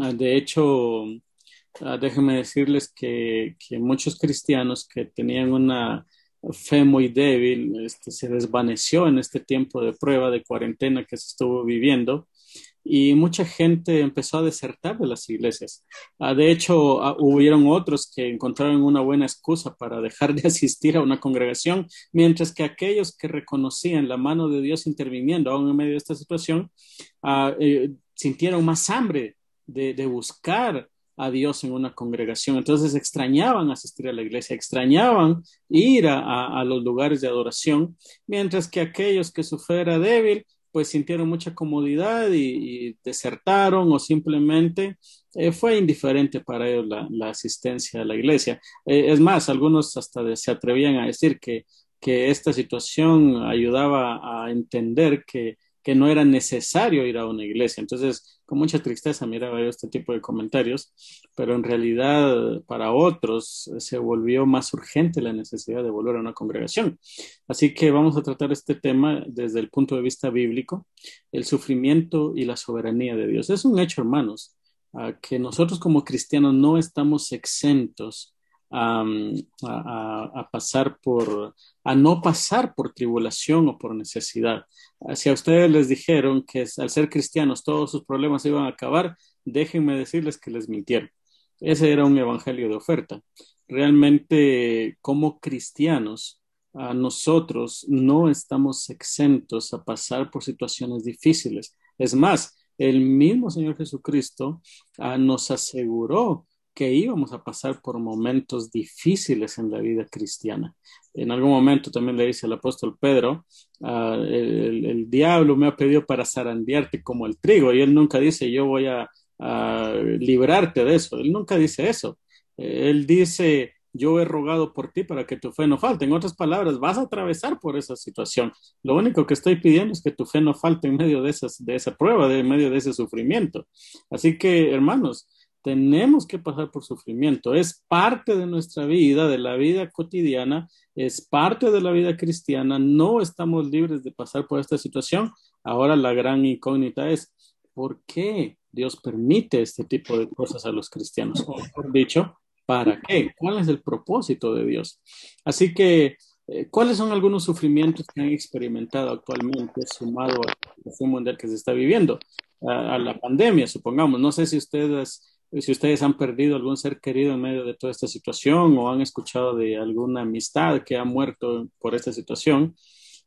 Ah, de hecho, ah, déjenme decirles que, que, muchos cristianos que tenían una fe muy débil este, se desvaneció en este tiempo de prueba, de cuarentena que se estuvo viviendo y mucha gente empezó a desertar de las iglesias. Ah, de hecho, hubieron otros que encontraron una buena excusa para dejar de asistir a una congregación, mientras que aquellos que reconocían la mano de Dios interviniendo aún en medio de esta situación, eh, sintieron más hambre de, buscar a Dios en una congregación. Entonces extrañaban asistir a la iglesia, extrañaban ir a, los lugares de adoración, mientras que aquellos que su fe era débil, pues sintieron mucha comodidad y, desertaron o simplemente eh, fue indiferente para ellos la, asistencia a la iglesia. Eh, es más, algunos hasta se atrevían a decir que, que esta situación ayudaba a entender que que no era necesario ir a una iglesia. Entonces, con mucha tristeza miraba yo este tipo de comentarios, pero en realidad para otros se volvió más urgente la necesidad de volver a una congregación. Así que vamos a tratar este tema desde el punto de vista bíblico, el sufrimiento y la soberanía de Dios. Es un hecho, hermanos, que nosotros como cristianos no estamos exentos a, pasar por, a no pasar por tribulación o por necesidad. Si a ustedes les dijeron que al ser cristianos todos sus problemas iban a acabar, déjenme decirles que les mintieron. Ese era un evangelio de oferta. Realmente, como cristianos, nosotros no estamos exentos a pasar por situaciones difíciles. Es más, el mismo Señor Jesucristo ah, nos aseguró que íbamos a pasar por momentos difíciles en la vida cristiana. En algún momento también le dice el apóstol Pedro, ah, el, diablo me ha pedido para zarandearte como el trigo y él nunca dice yo voy a, librarte de eso, él nunca dice eso. Él dice yo he rogado por ti para que tu fe no falte. En otras palabras, vas a atravesar por esa situación. Lo único que estoy pidiendo es que tu fe no falte en medio de, esas, de esa prueba, en medio de ese sufrimiento. Así que, hermanos, tenemos que pasar por sufrimiento. Es parte de nuestra vida, de la vida cotidiana, es parte de la vida cristiana. No estamos libres de pasar por esta situación. Ahora la gran incógnita es, ¿por qué Dios permite este tipo de cosas a los cristianos? O mejor dicho, ¿para qué? ¿Cuál es el propósito de Dios? Así que, eh, ¿cuáles son algunos sufrimientos que han experimentado actualmente sumado a la situación mundial que se está viviendo? a la pandemia, supongamos. No sé si ustedes si ustedes han perdido algún ser querido en medio de toda esta situación o han escuchado de alguna amistad que ha muerto por esta situación,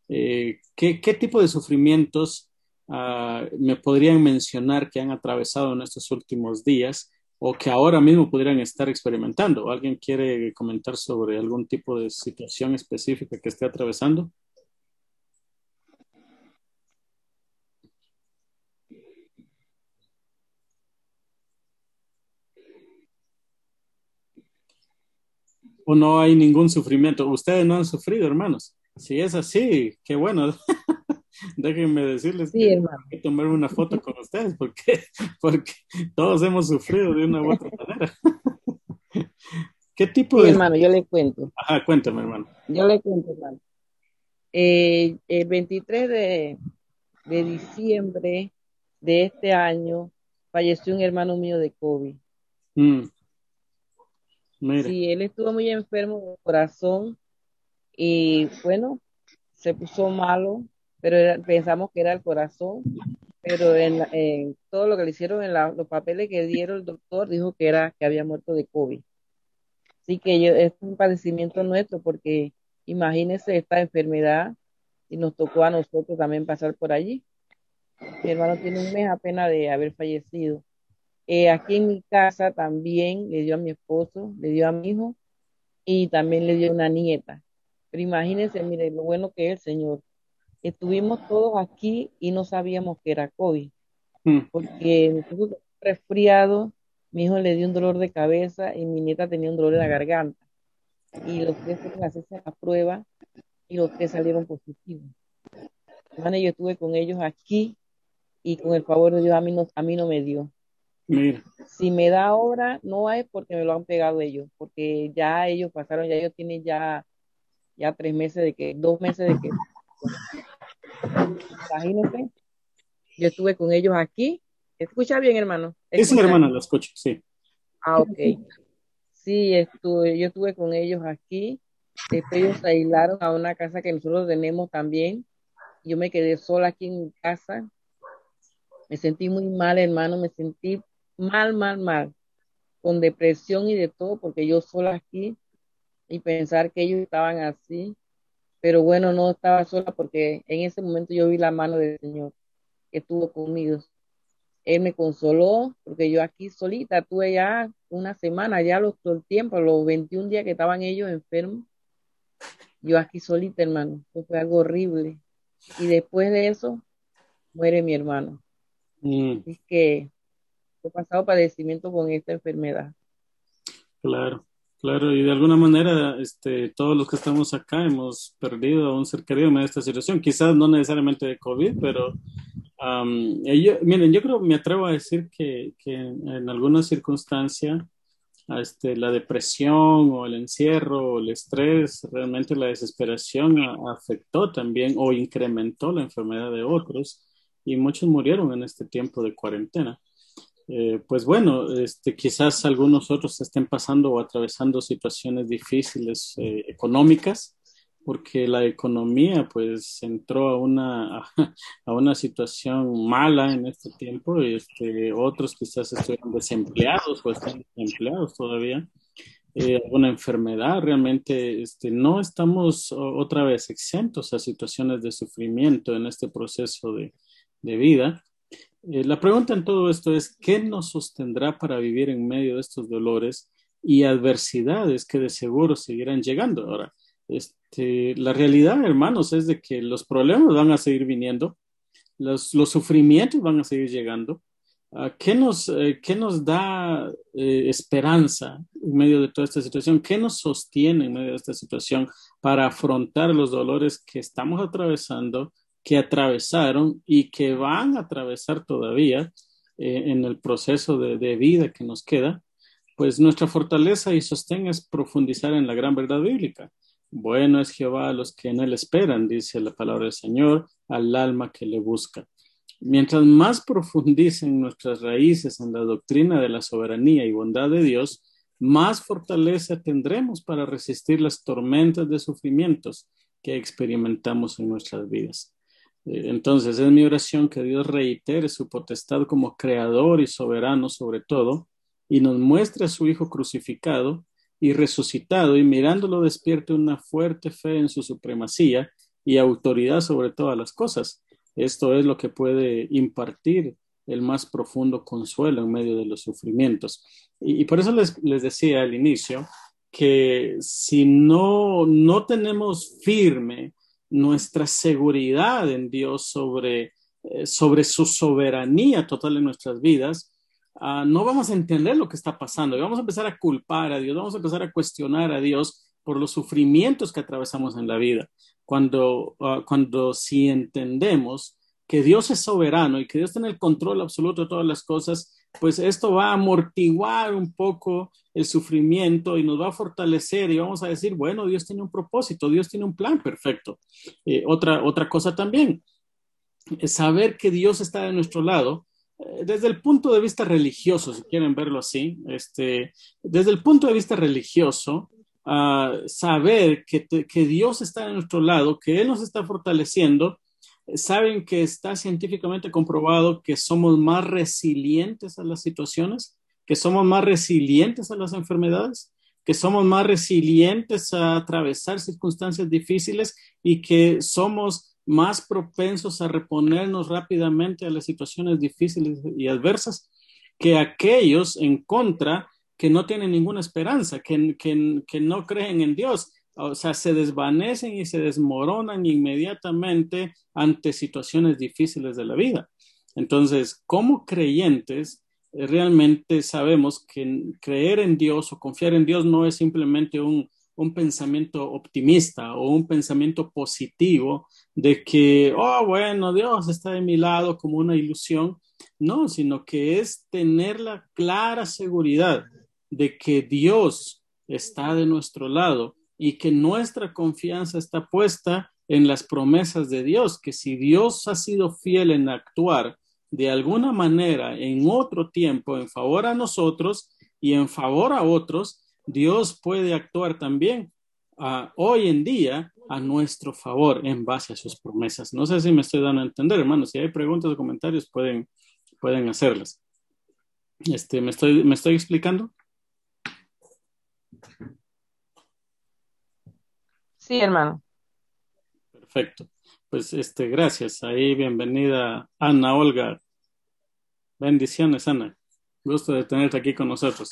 eh, ¿qué, tipo de sufrimientos ah, me podrían mencionar que han atravesado en estos últimos días o que ahora mismo pudieran estar experimentando? ¿Alguien quiere comentar sobre algún tipo de situación específica que esté atravesando? O no hay ningún sufrimiento. Ustedes no han sufrido, hermanos. Si es así, qué bueno. Déjenme decirles que hay que tomar una foto con ustedes porque, porque todos hemos sufrido de una u otra manera. ¿Qué tipo de... hermano, yo le cuento. Ajá, cuéntame, hermano. Yo le cuento, hermano. Eh, el 23 de, de diciembre de este año falleció un hermano mío de COVID. Mm. Sí, él estuvo muy enfermo de corazón y bueno, se puso malo, pero pensamos que era el corazón, pero en, todo lo que le hicieron en los papeles que dieron el doctor dijo que era que había muerto de COVID. Así que es un padecimiento nuestro porque imagínese esta enfermedad y nos tocó a nosotros también pasar por allí. Mi hermano tiene un mes apenas de haber fallecido. Eh, aquí en mi casa también le dio a mi esposo, le dio a mi hijo y también le dio una nieta. Pero imagínense, mire, lo bueno que es el Señor. Estuvimos todos aquí y no sabíamos que era COVID, mm. porque mi hijo resfriado, mi hijo le dio un dolor de cabeza y mi nieta tenía un dolor de la garganta. Y los tres fueron a hacerse la prueba y los tres salieron positivos. Hermana, yo estuve con ellos aquí y con el favor de Dios a mí no, a mí no me dio. Si me da ahora, no es porque me lo han pegado ellos, porque ya ellos pasaron, ya ellos tienen ya, ya tres meses de que, dos meses de que. Imagínense, yo estuve con ellos aquí. ¿Escucha bien, hermano? Es mi hermana, la escucho, sí. Ah, ok. Sí, estuve, yo estuve con ellos aquí. Después ellos se aislaron a una casa que nosotros tenemos también. Yo me quedé sola aquí en mi casa. Me sentí muy mal, hermano. Me sentí mal, mal, mal. Con depresión y de todo, porque yo sola aquí y pensar que ellos estaban así. Pero bueno, no estaba sola porque en ese momento yo vi la mano del Señor que estuvo conmigo. Él me consoló porque yo aquí solita tuve ya una semana, ya los, todo el tiempo, los 21 días que estaban ellos enfermos. Yo aquí solita, hermano. Eso fue algo horrible. Y después de eso, muere mi hermano. Mm. Así que he pasado padecimiento con esta enfermedad. Claro. Claro, y de alguna manera, este, todos los que estamos acá hemos perdido a un ser querido en esta situación, quizás no necesariamente de COVID, pero miren, yo creo, me atrevo a decir que, que en, alguna circunstancia, este, la depresión o el encierro o el estrés, realmente la desesperación afectó también o incrementó la enfermedad de otros y muchos murieron en este tiempo de cuarentena. Eh, pues bueno, este, quizás algunos otros estén pasando o atravesando situaciones difíciles eh, económicas, porque la economía pues entró a una, a una situación mala en este tiempo, y este, otros quizás estuvieron desempleados o están desempleados todavía. Eh, alguna enfermedad, realmente este, no estamos otra vez exentos a situaciones de sufrimiento en este proceso de, de vida. Eh, la pregunta en todo esto es, ¿qué nos sostendrá para vivir en medio de estos dolores y adversidades que de seguro seguirán llegando? Ahora, este, la realidad, hermanos, es de que los problemas van a seguir viniendo, los, sufrimientos van a seguir llegando. Ah, ¿Qué nos, eh, ¿Qué nos da eh, esperanza en medio de toda esta situación? ¿Qué nos sostiene en medio de esta situación para afrontar los dolores que estamos atravesando que atravesaron y que van a atravesar todavía eh, en el proceso de, de, vida que nos queda, pues nuestra fortaleza y sostén es profundizar en la gran verdad bíblica. Bueno es Jehová a los que en él esperan, dice la palabra del Señor, al alma que le busca. Mientras más profundicen nuestras raíces en la doctrina de la soberanía y bondad de Dios, más fortaleza tendremos para resistir las tormentas de sufrimientos que experimentamos en nuestras vidas. Eh, entonces es mi oración que Dios reitere su potestad como creador y soberano sobre todo y nos muestre a su Hijo crucificado y resucitado y mirándolo despierte una fuerte fe en su supremacía y autoridad sobre todas las cosas. Esto es lo que puede impartir el más profundo consuelo en medio de los sufrimientos. Y, por eso les, les decía al inicio que si no, no tenemos firme nuestra seguridad en Dios sobre, eh, sobre su soberanía total en nuestras vidas, uh, no vamos a entender lo que está pasando y vamos a empezar a culpar a Dios, vamos a empezar a cuestionar a Dios por los sufrimientos que atravesamos en la vida. Cuando, uh, cuando si entendemos que Dios es soberano y que Dios tiene el control absoluto de todas las cosas, pues esto va a amortiguar un poco el sufrimiento y nos va a fortalecer y vamos a decir, bueno, Dios tiene un propósito, Dios tiene un plan perfecto. Eh, otra, otra cosa también, es saber que Dios está de nuestro lado, eh, desde el punto de vista religioso, si quieren verlo así, este, desde el punto de vista religioso, uh, saber que, que Dios está de nuestro lado, que Él nos está fortaleciendo, saben que está científicamente comprobado que somos más resilientes a las situaciones, que somos más resilientes a las enfermedades, que somos más resilientes a atravesar circunstancias difíciles y que somos más propensos a reponernos rápidamente a las situaciones difíciles y adversas que aquellos en contra que no tienen ninguna esperanza, que, que, no creen en Dios, o sea, se desvanecen y se desmoronan inmediatamente ante situaciones difíciles de la vida. Entonces, como creyentes, eh, realmente sabemos que creer en Dios o confiar en Dios no es simplemente un, un pensamiento optimista o un pensamiento positivo de que, oh, bueno, Dios está de mi lado como una ilusión. No, sino que es tener la clara seguridad de que Dios está de nuestro lado y que nuestra confianza está puesta en las promesas de Dios, que si Dios ha sido fiel en actuar de alguna manera en otro tiempo en favor a nosotros y en favor a otros, Dios puede actuar también uh, hoy en día a nuestro favor en base a sus promesas. No sé si me estoy dando a entender, hermanos. Si hay preguntas o comentarios, pueden, pueden hacerlas. Este, ¿me, estoy, ¿Me estoy explicando? Sí, hermano. Perfecto. Pues este, gracias. Ahí bienvenida Ana Olga. Bendiciones, Ana. Gusto de tenerte aquí con nosotros.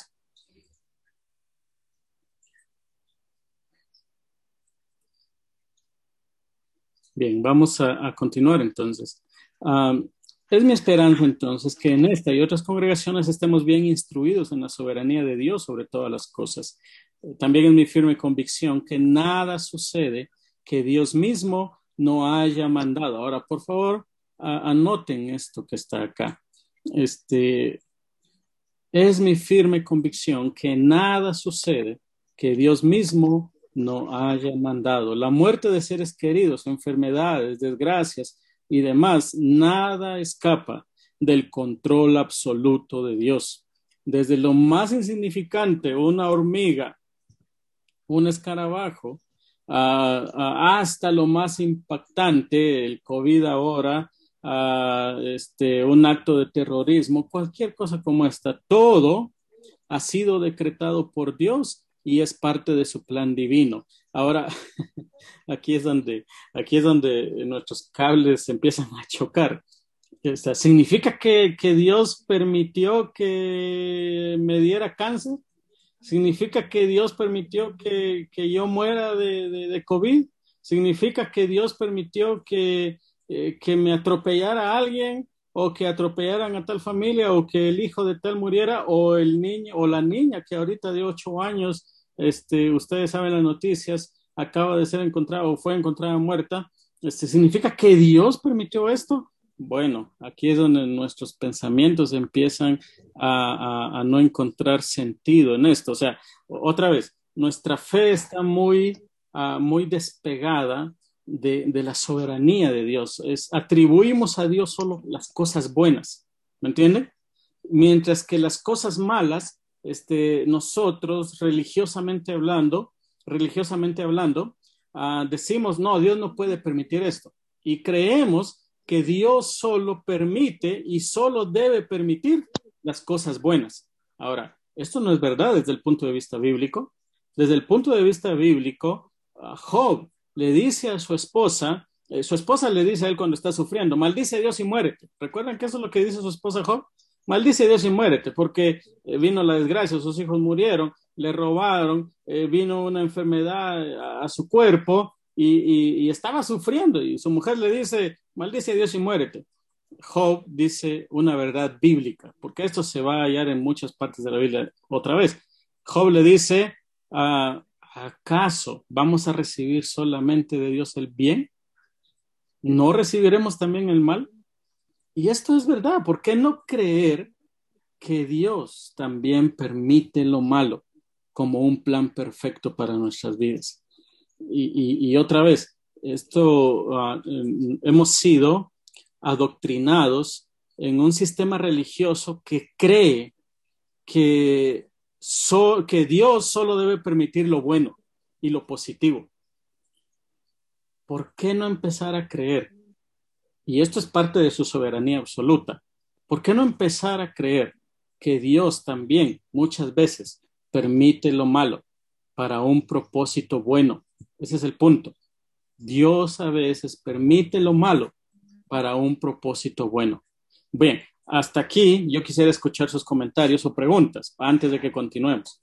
Bien, vamos a, continuar entonces. es mi esperanza entonces que en esta y otras congregaciones estemos bien instruidos en la soberanía de Dios sobre todas las cosas. También es mi firme convicción que nada sucede que Dios mismo no haya mandado. Ahora, por favor, anoten esto que está acá. Este, es mi firme convicción que nada sucede que Dios mismo no haya mandado. La muerte de seres queridos, enfermedades, desgracias y demás, nada escapa del control absoluto de Dios. Desde lo más insignificante, una hormiga, un escarabajo, hasta lo más impactante, el COVID ahora, este, un acto de terrorismo, cualquier cosa como esta, todo ha sido decretado por Dios y es parte de su plan divino. Ahora, aquí es donde, aquí es donde nuestros cables empiezan a chocar. O ¿Significa que, que Dios permitió que me diera cáncer? ¿Significa que Dios permitió que, que yo muera de, de, COVID? ¿Significa que Dios permitió que, eh, que me atropellara a alguien o que atropellaran a tal familia o que el hijo de tal muriera o el niño o la niña que ahorita de ocho años, este, ustedes saben las noticias, acaba de ser encontrada o fue encontrada muerta. Este, ¿Significa que Dios permitió esto? Bueno, aquí es donde nuestros pensamientos empiezan a, no encontrar sentido en esto. O sea, otra vez, nuestra fe está muy, ah, muy despegada de, la soberanía de Dios. Es, atribuimos a Dios solo las cosas buenas, ¿me entiende? Mientras que las cosas malas, este, nosotros religiosamente hablando, religiosamente hablando, ah, decimos, no, Dios no puede permitir esto. Y creemos que Dios solo permite y solo debe permitir las cosas buenas. Ahora, esto no es verdad desde el punto de vista bíblico. Desde el punto de vista bíblico, Job le dice a su esposa, eh, su esposa le dice a él cuando está sufriendo, maldice a Dios y muérete. ¿Recuerdan que eso es lo que dice su esposa Job? Maldice a Dios y muérete, porque eh, vino la desgracia, sus hijos murieron, le robaron, eh, vino una enfermedad a, su cuerpo y, estaba sufriendo. Y su mujer le dice, maldice a Dios y muérete. Job dice una verdad bíblica, porque esto se va a hallar en muchas partes de la Biblia otra vez. Job le dice, ah, ¿acaso vamos a recibir solamente de Dios el bien? ¿No recibiremos también el mal? Y esto es verdad, ¿por qué no creer que Dios también permite lo malo como un plan perfecto para nuestras vidas? Y, otra vez, esto ah, hemos sido adoctrinados en un sistema religioso que cree que, que Dios solo debe permitir lo bueno y lo positivo. ¿Por qué no empezar a creer? Y esto es parte de su soberanía absoluta. ¿Por qué no empezar a creer que Dios también muchas veces permite lo malo para un propósito bueno ese es el punto. Dios a veces permite lo malo para un propósito bueno. Bien, hasta aquí yo quisiera escuchar sus comentarios o preguntas antes de que continuemos.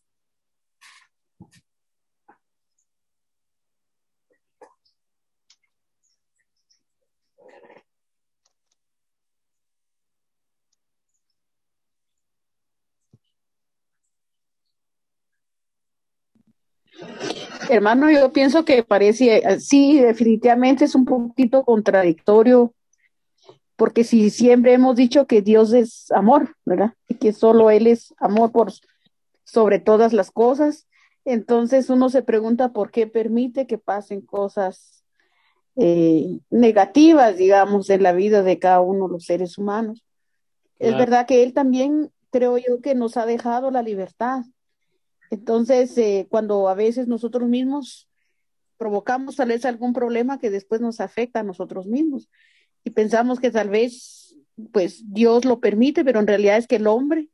Hermano, yo pienso que parece, eh, sí, definitivamente es un poquito contradictorio, porque si siempre hemos dicho que Dios es amor, ¿verdad? Y que solo Él es amor por sobre todas las cosas, entonces uno se pregunta por qué permite que pasen cosas eh, negativas, digamos, en la vida de cada uno de los seres humanos. Es verdad que Él también, creo yo, que nos ha dejado la libertad. Entonces, eh, cuando a veces nosotros mismos provocamos tal vez algún problema que después nos afecta a nosotros mismos y pensamos que tal vez, pues Dios lo permite, pero en realidad es que el hombre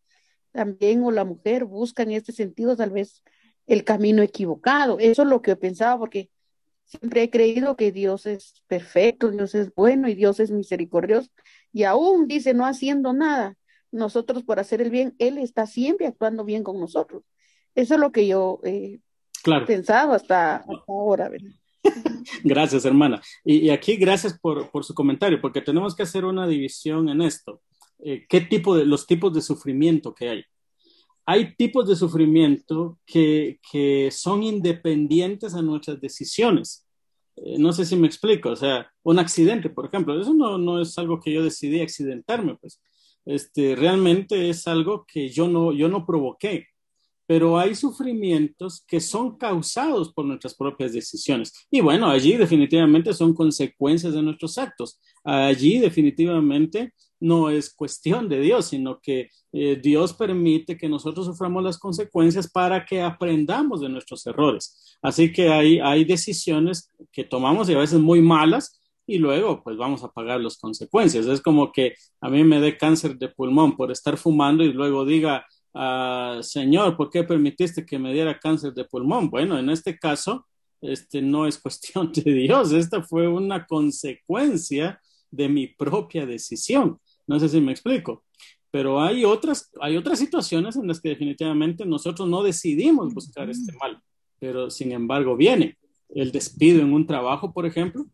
también o la mujer busca en este sentido tal vez el camino equivocado. Eso es lo que he pensado, porque siempre he creído que Dios es perfecto, Dios es bueno y Dios es misericordioso. Y aún dice, no haciendo nada, nosotros por hacer el bien, Él está siempre actuando bien con nosotros. Eso es lo que yo he pensado hasta, ahora. gracias, hermana. Y, aquí gracias por, por, su comentario, porque tenemos que hacer una división en esto. Eh, ¿Qué tipo de, los tipos de sufrimiento que hay? hay tipos de sufrimiento que, que son independientes a nuestras decisiones. Eh, no sé si me explico, o sea, un accidente, por ejemplo, eso no, no es algo que yo decidí accidentarme, pues, este, realmente es algo que yo no, yo no provoqué pero hay sufrimientos que son causados por nuestras propias decisiones. Y bueno, allí definitivamente son consecuencias de nuestros actos. Allí definitivamente no es cuestión de Dios, sino que eh, Dios permite que nosotros suframos las consecuencias para que aprendamos de nuestros errores. Así que hay, hay decisiones que tomamos y a veces muy malas, y luego pues vamos a pagar las consecuencias. Es como que a mí me dé cáncer de pulmón por estar fumando y luego diga, Ah, Señor, ¿por qué permitiste que me diera cáncer de pulmón? Bueno, en este caso, este no es cuestión de Dios, esta fue una consecuencia de mi propia decisión. No sé si me explico, pero hay otras, hay otras situaciones en las que definitivamente nosotros no decidimos buscar este mal, pero sin embargo viene el despido en un trabajo, por ejemplo,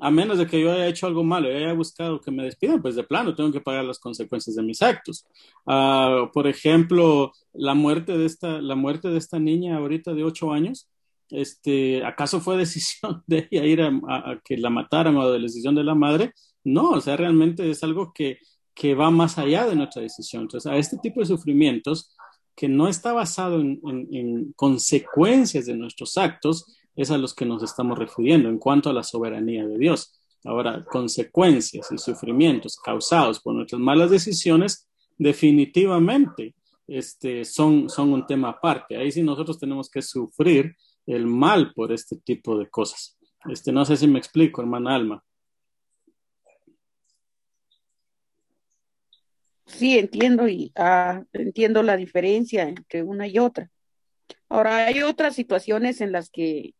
a menos de que yo haya hecho algo malo y haya buscado que me despidan, pues de plano tengo que pagar las consecuencias de mis actos. Ah, por ejemplo, la muerte, de esta, la muerte de esta niña ahorita de ocho años, este, ¿acaso fue decisión de ella ir a, que la mataran o de decisión de la madre? No, o sea, realmente es algo que, que va más allá de nuestra decisión. Entonces, a este tipo de sufrimientos que no está basado en consecuencias de nuestros actos, es a los que nos estamos refiriendo en cuanto a la soberanía de Dios. Ahora, consecuencias y sufrimientos causados por nuestras malas decisiones definitivamente este, son, son un tema aparte. Ahí sí nosotros tenemos que sufrir el mal por este tipo de cosas. Este, no sé si me explico, hermana Alma. Sí, entiendo y ah, entiendo la diferencia entre una y otra. Ahora, hay otras situaciones en las que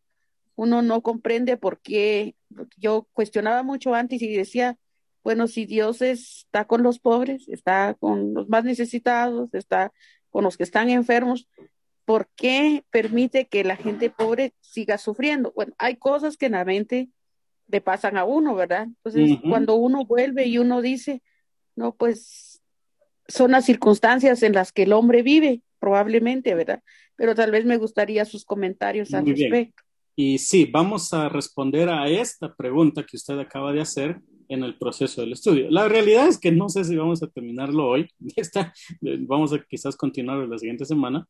uno no comprende por qué. Yo cuestionaba mucho antes y decía, bueno, si Dios está con los pobres, está con los más necesitados, está con los que están enfermos, ¿por qué permite que la gente pobre siga sufriendo? Bueno, hay cosas que en la mente le pasan a uno, ¿verdad? Entonces, cuando uno vuelve y uno dice, no, pues son las circunstancias en las que el hombre vive, probablemente, ¿verdad? Pero tal vez me gustaría sus comentarios al respecto. Y sí, vamos a responder a esta pregunta que usted acaba de hacer en el proceso del estudio. La realidad es que no sé si vamos a terminarlo hoy, vamos a quizás continuar la siguiente semana,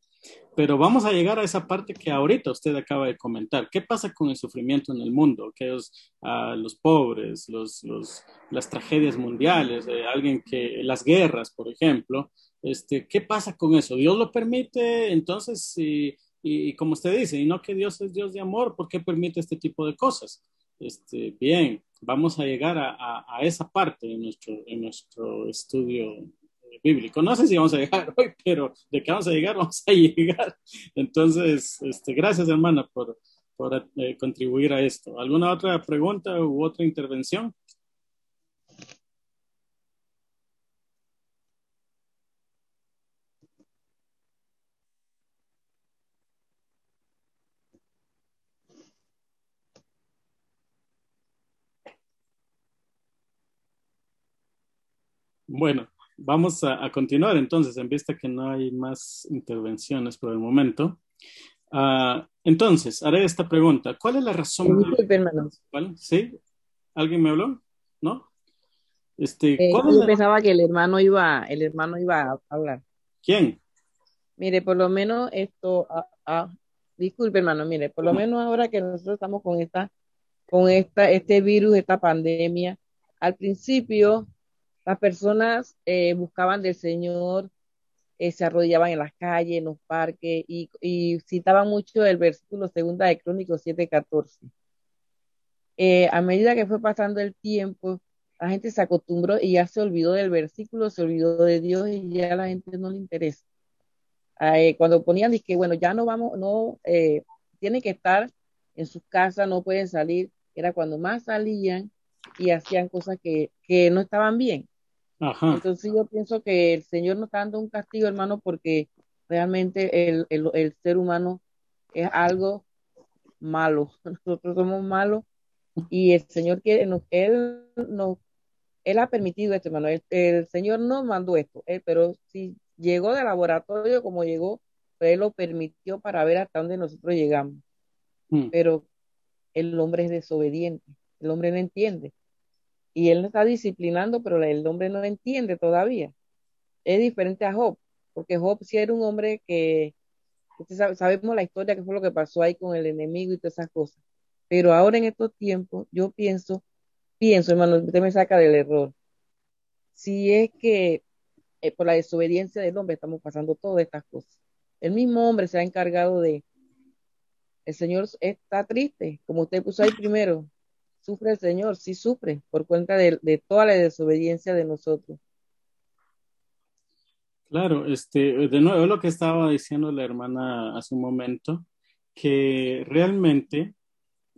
pero vamos a llegar a esa parte que ahorita usted acaba de comentar. ¿Qué pasa con el sufrimiento en el mundo? Aquellos, uh, los pobres, los, las tragedias mundiales, eh, alguien que, las guerras, por ejemplo, este, ¿qué pasa con eso? ¿Dios lo permite? Entonces, si y, como usted dice, y no que Dios es Dios de amor, ¿por qué permite este tipo de cosas? Este, bien, vamos a llegar a, esa parte en nuestro estudio bíblico. No sé si vamos a llegar hoy, pero de qué vamos a llegar, vamos a llegar. Entonces, este, gracias hermana por, por eh, contribuir a esto. ¿Alguna otra pregunta u otra intervención? Bueno, vamos a, continuar entonces, en vista que no hay más intervenciones por el momento. Ah, entonces, haré esta pregunta. ¿Cuál es la razón? ¿Cuál? ¿Sí? ¿Alguien me habló? ¿No? Este, eh, yo pensaba que el hermano iba, el hermano iba a hablar. ¿Quién? Mire, por lo menos esto, ah, ah, disculpe hermano, mire, por lo menos ahora que nosotros estamos con esta, con esta, este virus, esta pandemia, al principio las personas eh, buscaban del Señor, eh, se arrodillaban en las calles, en los parques y, y citaban mucho el versículo segunda de Crónicos 7:14. Eh, a medida que fue pasando el tiempo, la gente se acostumbró y ya se olvidó del versículo, se olvidó de Dios y ya a la gente no le interesa. Eh, cuando ponían, que bueno, ya no vamos, no, eh, tienen que estar en sus casas, no pueden salir, era cuando más salían y hacían cosas que, que no estaban bien. Ajá. Entonces yo pienso que el Señor nos está dando un castigo, hermano, porque realmente el, el, el ser humano es algo malo. Nosotros somos malos y el Señor quiere, nos, Él nos, Él ha permitido esto, hermano. El, el Señor no mandó esto, él, pero si llegó de laboratorio como llegó, pues Él lo permitió para ver hasta dónde nosotros llegamos. Mm. Pero el hombre es desobediente, el hombre no entiende. Y Él no está disciplinando, pero el hombre no entiende todavía. Es diferente a Job, porque Job sí era un hombre que, sabe, sabemos la historia, que fue lo que pasó ahí con el enemigo y todas esas cosas. Pero ahora en estos tiempos, yo pienso, pienso, hermano, usted me saca del error. Si es que eh, por la desobediencia del hombre estamos pasando todas estas cosas. El mismo hombre se ha encargado de, el Señor está triste, como usted puso ahí primero, sufre el Señor, sí sufre por cuenta de, toda la desobediencia de nosotros. Claro, este, de nuevo lo que estaba diciendo la hermana hace un momento, que realmente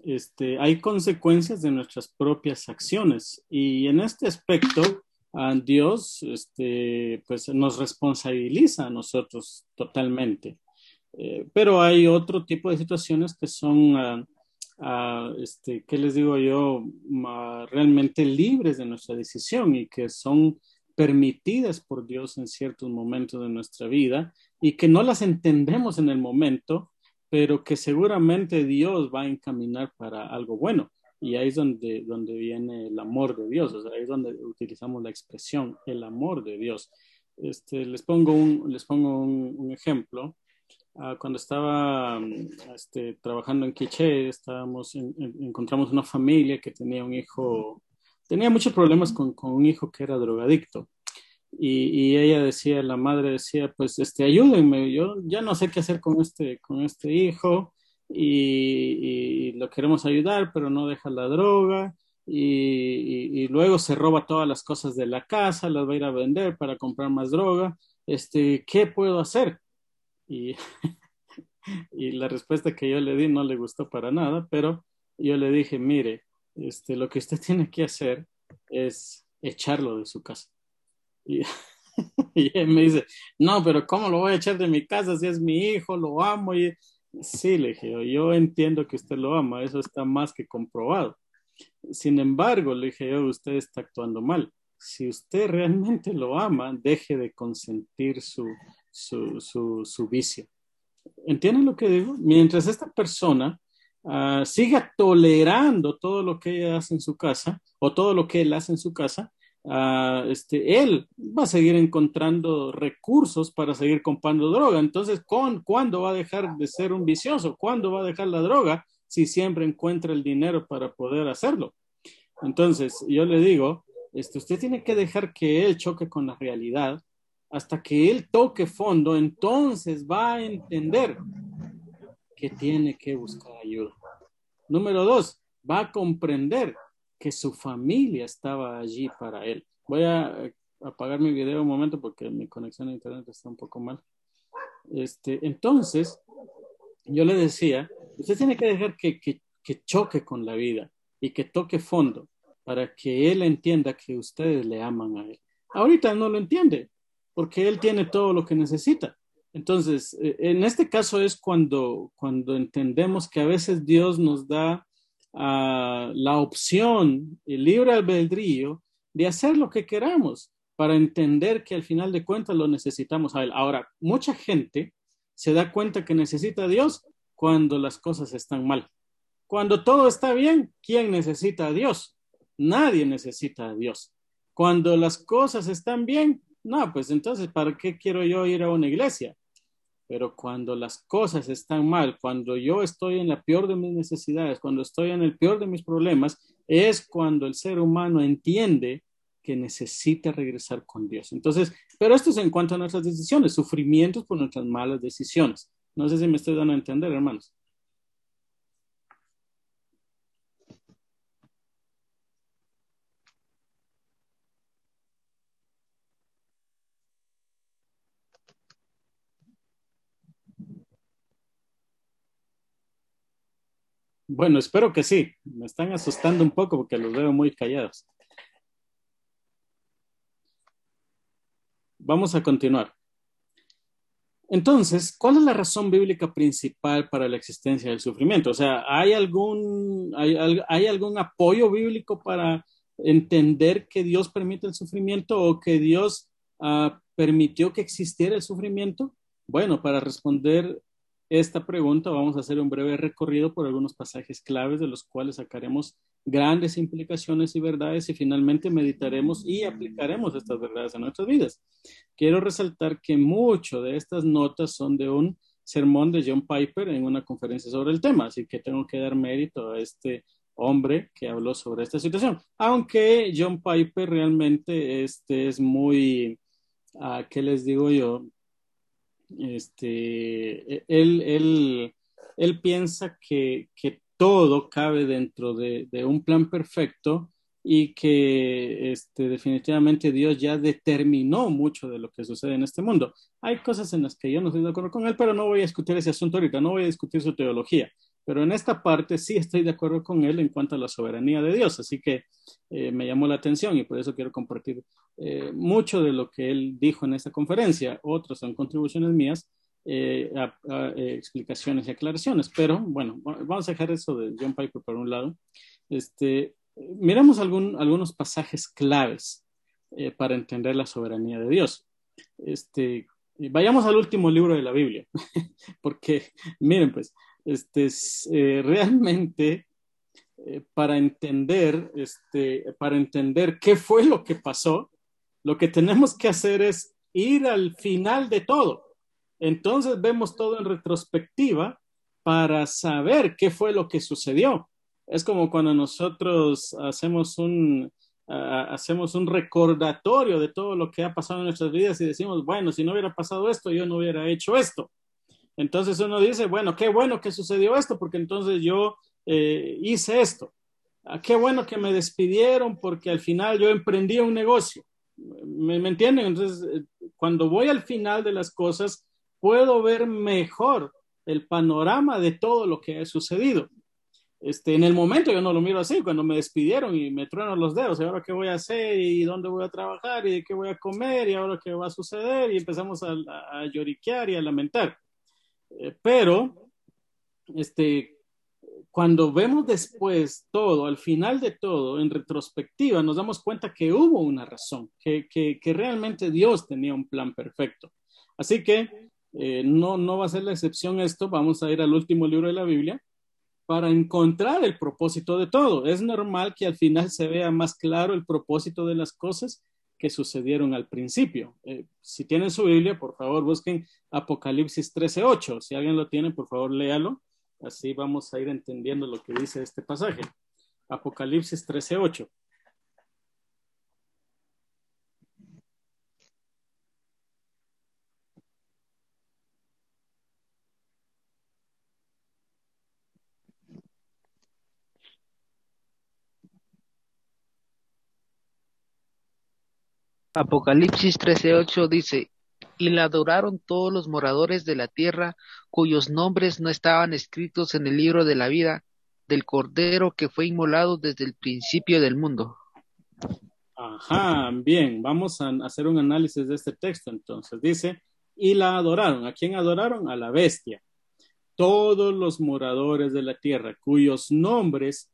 este, hay consecuencias de nuestras propias acciones y en este aspecto a Dios este, pues nos responsabiliza a nosotros totalmente. Eh, pero hay otro tipo de situaciones que son, uh, uh, este, ¿qué les digo yo?, realmente libres de nuestra decisión y que son permitidas por Dios en ciertos momentos de nuestra vida y que no las entendemos en el momento, pero que seguramente Dios va a encaminar para algo bueno. Y ahí es donde, donde viene el amor de Dios, o sea, ahí es donde utilizamos la expresión, el amor de Dios. Este, les pongo un, les pongo un ejemplo. Uh, cuando estaba este, trabajando en Quiché, estábamos en, en, encontramos una familia que tenía un hijo, tenía muchos problemas con, con un hijo que era drogadicto. Y, y, ella decía, la madre decía, pues, este, ayúdenme, yo ya no sé qué hacer con este, con este hijo y, y lo queremos ayudar, pero no deja la droga y, y, luego se roba todas las cosas de la casa, las va a ir a vender para comprar más droga, este, ¿qué puedo hacer? Y, y la respuesta que yo le di no le gustó para nada, pero yo le dije, mire, este, lo que usted tiene que hacer es echarlo de su casa. Y, él me dice, no, pero ¿cómo lo voy a echar de mi casa si es mi hijo, lo amo? Y sí, le dije, yo entiendo que usted lo ama, eso está más que comprobado. Sin embargo, le dije yo, usted está actuando mal. Si usted realmente lo ama, deje de consentir su, su, su, su vicio. ¿Entienden lo que digo? Mientras esta persona uh, siga tolerando todo lo que ella hace en su casa o todo lo que él hace en su casa, uh, este, él va a seguir encontrando recursos para seguir comprando droga. Entonces, ¿con, ¿cuándo va a dejar de ser un vicioso? ¿Cuándo va a dejar la droga si siempre encuentra el dinero para poder hacerlo? Entonces, yo le digo, este, usted tiene que dejar que él choque con la realidad hasta que él toque fondo, entonces va a entender que tiene que buscar ayuda. Número dos, va a comprender que su familia estaba allí para él. Voy a apagar mi video un momento porque mi conexión a internet está un poco mal. Este, entonces, yo le decía, usted tiene que dejar que, que, que choque con la vida y que toque fondo para que él entienda que ustedes le aman a él. Ahorita no lo entiende, porque él tiene todo lo que necesita. Entonces, en este caso es cuando, cuando entendemos que a veces Dios nos da uh, la opción, el libre albedrío, de hacer lo que queramos para entender que al final de cuentas lo necesitamos a Él. Ahora, mucha gente se da cuenta que necesita a Dios cuando las cosas están mal. Cuando todo está bien, ¿quién necesita a Dios? Nadie necesita a Dios. Cuando las cosas están bien, no, pues entonces, ¿para qué quiero yo ir a una iglesia? Pero cuando las cosas están mal, cuando yo estoy en la peor de mis necesidades, cuando estoy en el peor de mis problemas, es cuando el ser humano entiende que necesita regresar con Dios. Entonces, pero esto es en cuanto a nuestras decisiones, sufrimientos por nuestras malas decisiones. No sé si me estoy dando a entender, hermanos. Bueno, espero que sí. Me están asustando un poco porque los veo muy callados. Vamos a continuar. Entonces, ¿cuál es la razón bíblica principal para la existencia del sufrimiento? O sea, ¿hay algún, hay, algún apoyo bíblico para entender que Dios permite el sufrimiento o que Dios ah, permitió que existiera el sufrimiento? Bueno, para responder esta pregunta vamos a hacer un breve recorrido por algunos pasajes claves de los cuales sacaremos grandes implicaciones y verdades y finalmente meditaremos y aplicaremos estas verdades a nuestras vidas. Quiero resaltar que mucho de estas notas son de un sermón de John Piper en una conferencia sobre el tema, así que tengo que dar mérito a este hombre que habló sobre esta situación. Aunque John Piper realmente este es muy, uh, ¿qué les digo yo? Este, e, él, él, él piensa que, que, todo cabe dentro de, un plan perfecto y que este, definitivamente Dios ya determinó mucho de lo que sucede en este mundo. Hay cosas en las que yo no estoy de acuerdo con él, pero no voy a discutir ese asunto ahorita, no voy a discutir su teología. Pero en esta parte sí estoy de acuerdo con él en cuanto a la soberanía de Dios, así que eh, me llamó la atención y por eso quiero compartir eh, mucho de lo que él dijo en esta conferencia. Otros son contribuciones mías, eh, explicaciones y aclaraciones, pero bueno, vamos a dejar eso de John Piper por un lado. Este, miramos algún, algunos pasajes claves para entender la soberanía de Dios. Este, vayamos al último libro de la Biblia, porque miren pues, este, eh, realmente eh, para entender, este, para entender qué fue lo que pasó, lo que tenemos que hacer es ir al final de todo. Entonces vemos todo en retrospectiva para saber qué fue lo que sucedió. Es como cuando nosotros hacemos un, hacemos un recordatorio de todo lo que ha pasado en nuestras vidas y decimos, bueno, si no hubiera pasado esto, yo no hubiera hecho esto. Entonces uno dice, bueno, qué bueno que sucedió esto, porque entonces yo eh, hice esto. Ah, qué bueno que me despidieron porque al final yo emprendí un negocio. ¿Me, entienden? Entonces, eh, cuando voy al final de las cosas, puedo ver mejor el panorama de todo lo que ha sucedido. Este, en el momento yo no lo miro así, cuando me despidieron y me truenan los dedos, y ahora qué voy a hacer y dónde voy a trabajar y qué voy a comer y ahora qué va a suceder y empezamos a, a lloriquear y a lamentar. Eh, pero, este, cuando vemos después todo, al final de todo, en retrospectiva, nos damos cuenta que hubo una razón, que, que, que realmente Dios tenía un plan perfecto. Así que eh, no, no va a ser la excepción esto, vamos a ir al último libro de la Biblia para encontrar el propósito de todo. Es normal que al final se vea más claro el propósito de las cosas que sucedieron al principio. Eh, si tienen su Biblia, por favor busquen Apocalipsis 13.8. Si alguien lo tiene, por favor léalo. Así vamos a ir entendiendo lo que dice este pasaje. Apocalipsis 13.8. Apocalipsis 13:8 dice, y la adoraron todos los moradores de la tierra, cuyos nombres no estaban escritos en el libro de la vida del Cordero que fue inmolado desde el principio del mundo. Ajá, bien, vamos a hacer un análisis de este texto entonces. Dice, y la adoraron. ¿A quién adoraron? A la bestia. Todos los moradores de la tierra, cuyos nombres,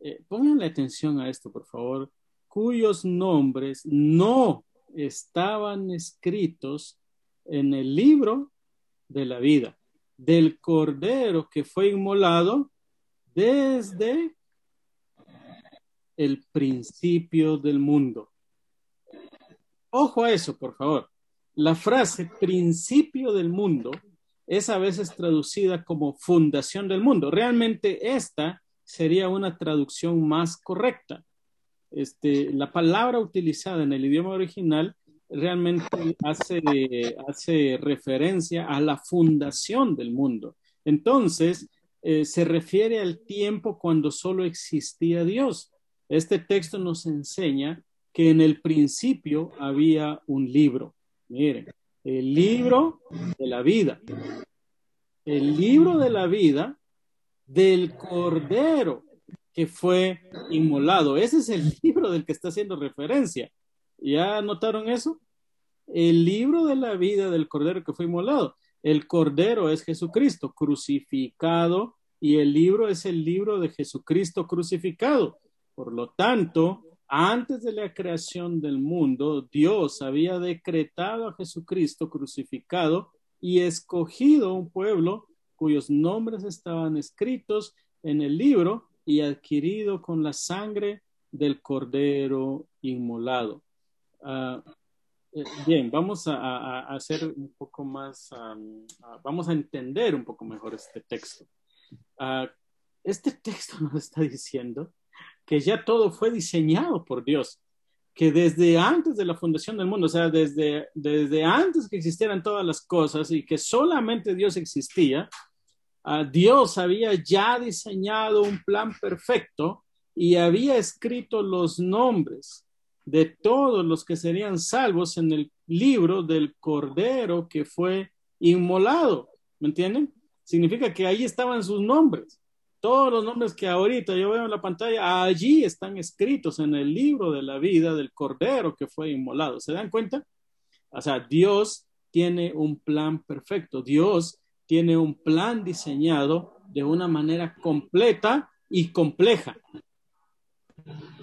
eh, pónganle atención a esto, por favor, cuyos nombres no estaban escritos en el libro de la vida del Cordero que fue inmolado desde el principio del mundo. Ojo a eso, por favor. La frase principio del mundo es a veces traducida como fundación del mundo. Realmente esta sería una traducción más correcta este, la palabra utilizada en el idioma original realmente hace, referencia a la fundación del mundo. Entonces, eh, se refiere al tiempo cuando solo existía Dios. Este texto nos enseña que en el principio había un libro. Miren, el libro de la vida. El libro de la vida del Cordero que fue inmolado. Ese es el libro del que está haciendo referencia. ¿Ya notaron eso? El libro de la vida del Cordero que fue inmolado. El Cordero es Jesucristo crucificado y el libro es el libro de Jesucristo crucificado. Por lo tanto, antes de la creación del mundo, Dios había decretado a Jesucristo crucificado y escogido un pueblo cuyos nombres estaban escritos en el libro y adquirido con la sangre del cordero inmolado. Ah, eh, bien, vamos a, hacer un poco más, vamos a entender un poco mejor este texto. Ah, este texto nos está diciendo que ya todo fue diseñado por Dios, que desde antes de la fundación del mundo, o sea, desde, desde antes que existieran todas las cosas y que solamente Dios existía, ah, Dios había ya diseñado un plan perfecto y había escrito los nombres de todos los que serían salvos en el libro del Cordero que fue inmolado. ¿Me entienden? Significa que ahí estaban sus nombres. Todos los nombres que ahorita yo veo en la pantalla, allí están escritos en el libro de la vida del Cordero que fue inmolado. ¿Se dan cuenta? O sea, Dios tiene un plan perfecto. Dios tiene un plan diseñado de una manera completa y compleja.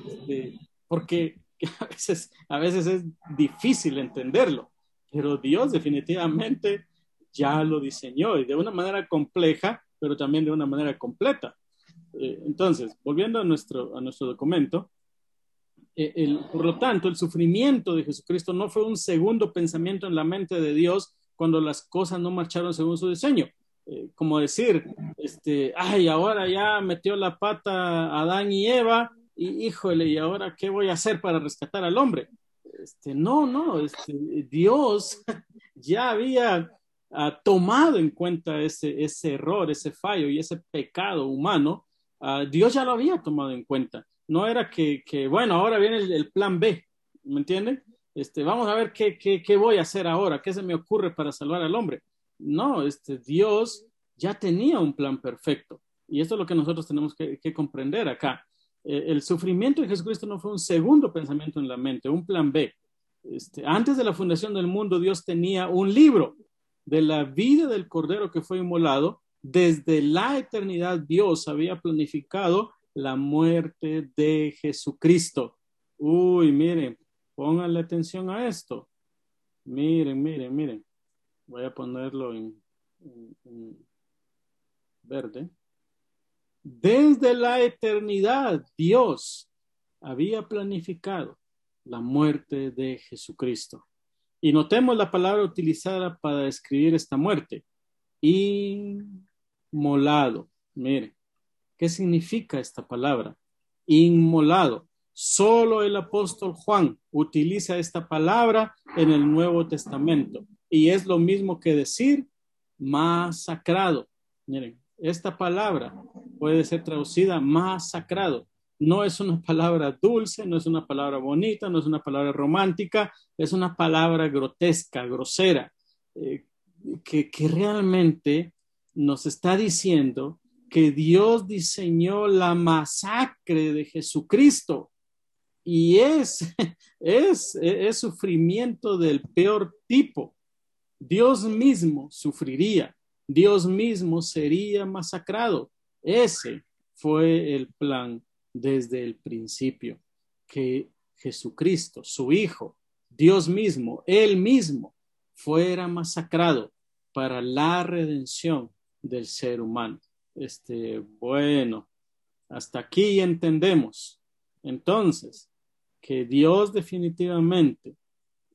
Este, porque a veces, a veces es difícil entenderlo, pero Dios definitivamente ya lo diseñó y de una manera compleja, pero también de una manera completa. Eh, entonces, volviendo a nuestro, a nuestro documento, eh, por lo tanto, el sufrimiento de Jesucristo no fue un segundo pensamiento en la mente de Dios cuando las cosas no marcharon según su diseño. Eh, como decir, este, ay, ahora ya metió la pata Adán y Eva y híjole, ¿y ahora qué voy a hacer para rescatar al hombre? Este, no, no, este, Dios ya había ah, tomado en cuenta ese, ese error, ese fallo y ese pecado humano. Ah, Dios ya lo había tomado en cuenta. No era que, que bueno, ahora viene el, plan B, ¿me entienden? Este, vamos a ver qué, voy a hacer ahora, qué se me ocurre para salvar al hombre. No, este, Dios ya tenía un plan perfecto. Y esto es lo que nosotros tenemos que, comprender acá. Eh, el sufrimiento de Jesucristo no fue un segundo pensamiento en la mente, un plan B. Este, antes de la fundación del mundo, Dios tenía un libro de la vida del Cordero que fue inmolado. Desde la eternidad, Dios había planificado la muerte de Jesucristo. Uy, miren, pónganle atención a esto. Miren, miren, miren. Voy a ponerlo en verde. Desde la eternidad, Dios había planificado la muerte de Jesucristo. Y notemos la palabra utilizada para describir esta muerte. Inmolado. Mire, ¿qué significa esta palabra? Inmolado. Solo el apóstol Juan utiliza esta palabra en el Nuevo Testamento. Y es lo mismo que decir masacrado. Miren, esta palabra puede ser traducida masacrado. No es una palabra dulce, no es una palabra bonita, no es una palabra romántica, es una palabra grotesca, grosera, eh, que, que realmente nos está diciendo que Dios diseñó la masacre de Jesucristo y es, es, es sufrimiento del peor tipo. Dios mismo sufriría Dios mismo sería masacrado. Ese fue el plan desde el principio, que Jesucristo, su Hijo, Dios mismo, Él mismo, fuera masacrado para la redención del ser humano. Este, bueno, hasta aquí entendemos entonces que Dios definitivamente,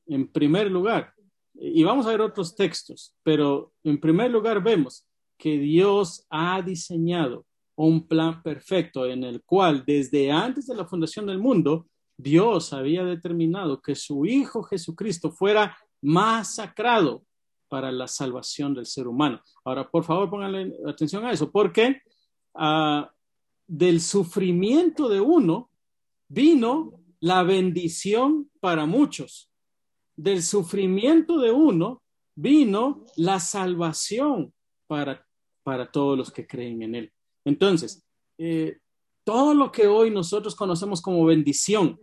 en primer lugar, y vamos a ver otros textos, pero en primer lugar vemos que Dios ha diseñado un plan perfecto en el cual desde antes de la fundación del mundo Dios había determinado que su Hijo Jesucristo fuera masacrado para la salvación del ser humano. Ahora, por favor, pónganle atención a eso, porque uh, del sufrimiento de uno vino la bendición para muchos. Del sufrimiento de uno vino la salvación para, para todos los que creen en Él. Entonces, eh, todo lo que hoy nosotros conocemos como bendición,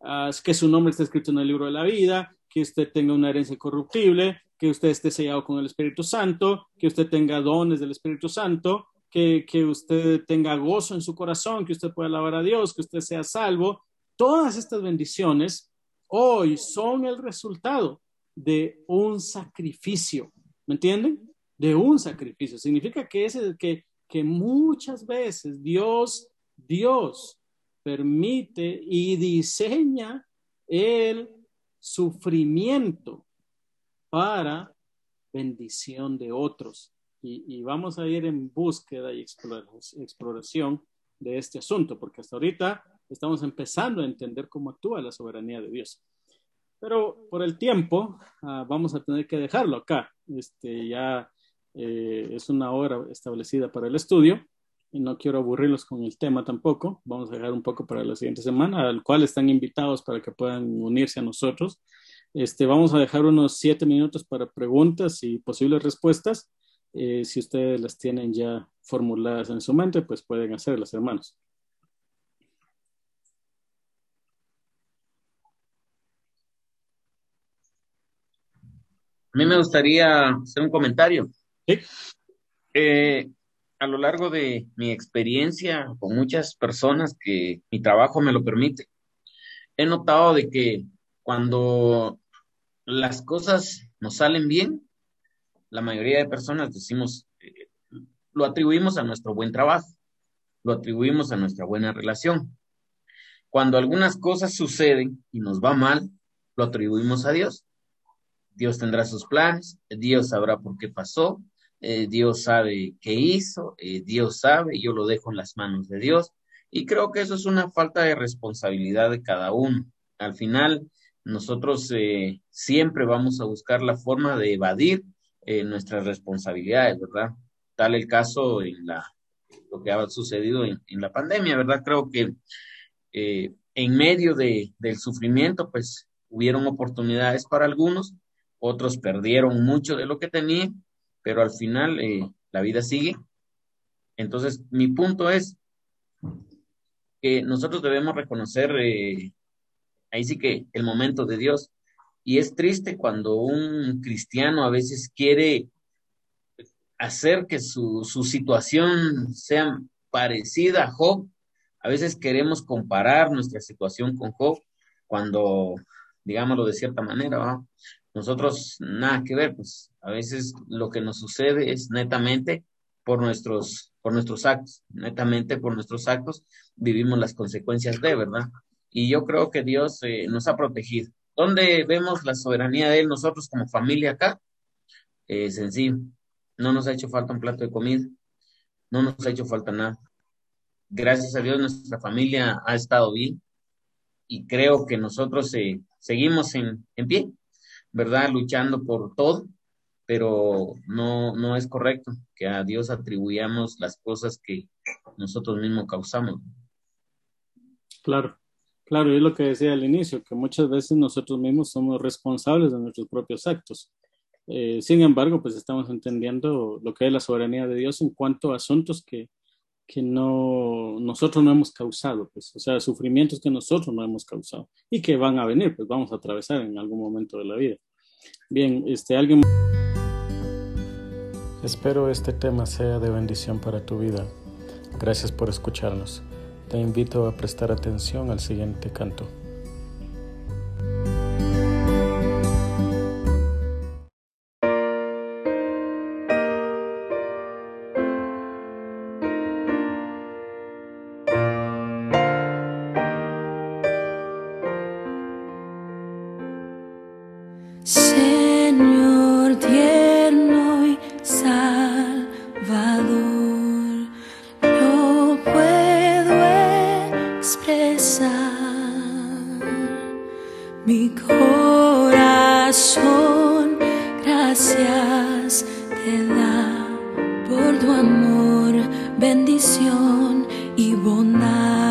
uh, que su nombre está escrito en el libro de la vida, que usted tenga una herencia corruptible, que usted esté sellado con el Espíritu Santo, que usted tenga dones del Espíritu Santo, que, que usted tenga gozo en su corazón, que usted pueda alabar a Dios, que usted sea salvo. Todas estas bendiciones hoy son el resultado de un sacrificio. ¿Me entienden? De un sacrificio. Significa que, que, que muchas veces Dios, Dios permite y diseña el sufrimiento para bendición de otros y, vamos a ir en búsqueda y exploración de este asunto, porque hasta ahorita estamos empezando a entender cómo actúa la soberanía de Dios. Pero por el tiempo ah, vamos a tener que dejarlo acá. Este, ya eh, es una hora establecida para el estudio y no quiero aburrirlos con el tema tampoco. Vamos a dejar un poco para la siguiente semana, al cual están invitados para que puedan unirse a nosotros. Este, vamos a dejar unos siete minutos para preguntas y posibles respuestas eh, si ustedes las tienen ya formuladas en su mente, pues pueden hacerlas, hermanos. A mí me gustaría hacer un comentario. ¿Sí? Eh, a lo largo de mi experiencia con muchas personas que mi trabajo me lo permite, he notado de que cuando las cosas nos salen bien, la mayoría de personas decimos, eh, lo atribuimos a nuestro buen trabajo, lo atribuimos a nuestra buena relación. Cuando algunas cosas suceden y nos va mal, lo atribuimos a Dios. Dios tendrá sus planes, Dios sabrá por qué pasó, eh, Dios sabe qué hizo, eh, Dios sabe, yo lo dejo en las manos de Dios. Y creo que eso es una falta de responsabilidad de cada uno. Al final, nosotros siempre vamos a buscar la forma de evadir eh, nuestras responsabilidades, ¿verdad? Tal el caso en la, lo que ha sucedido en, la pandemia, ¿verdad? Creo que eh, en medio de, del sufrimiento, pues hubieron oportunidades para algunos, otros perdieron mucho de lo que tenían, pero al final eh, la vida sigue. Entonces, mi punto es que nosotros debemos reconocer, ahí sí que el momento de Dios, y es triste cuando un cristiano a veces quiere hacer que su, situación sea parecida a Job. A veces queremos comparar nuestra situación con Job cuando, digámoslo de cierta manera, nosotros nada que ver, pues a veces lo que nos sucede es netamente por nuestros, por nuestros actos, netamente por nuestros actos vivimos las consecuencias de, ¿verdad? Y yo creo que Dios eh, nos ha protegido. ¿Dónde vemos la soberanía de Él nosotros como familia acá? Eh, sencillo, no nos ha hecho falta un plato de comida, no nos ha hecho falta nada. Gracias a Dios nuestra familia ha estado bien y creo que nosotros eh, seguimos en, en pie, ¿verdad? Luchando por todo, pero no, no es correcto que a Dios atribuyamos las cosas que nosotros mismos causamos. Claro. Claro, es lo que decía al inicio, que muchas veces nosotros mismos somos responsables de nuestros propios actos. Eh, sin embargo, pues estamos entendiendo lo que es la soberanía de Dios en cuanto a asuntos que, que no, nosotros no hemos causado, pues, o sea, sufrimientos que nosotros no hemos causado y que van a venir, pues vamos a atravesar en algún momento de la vida. Bien, este, alguien... Espero este tema sea de bendición para tu vida. Gracias por escucharnos. Te invito a prestar atención al siguiente canto. corazón gracias te da por tu amor, bendición y bondad.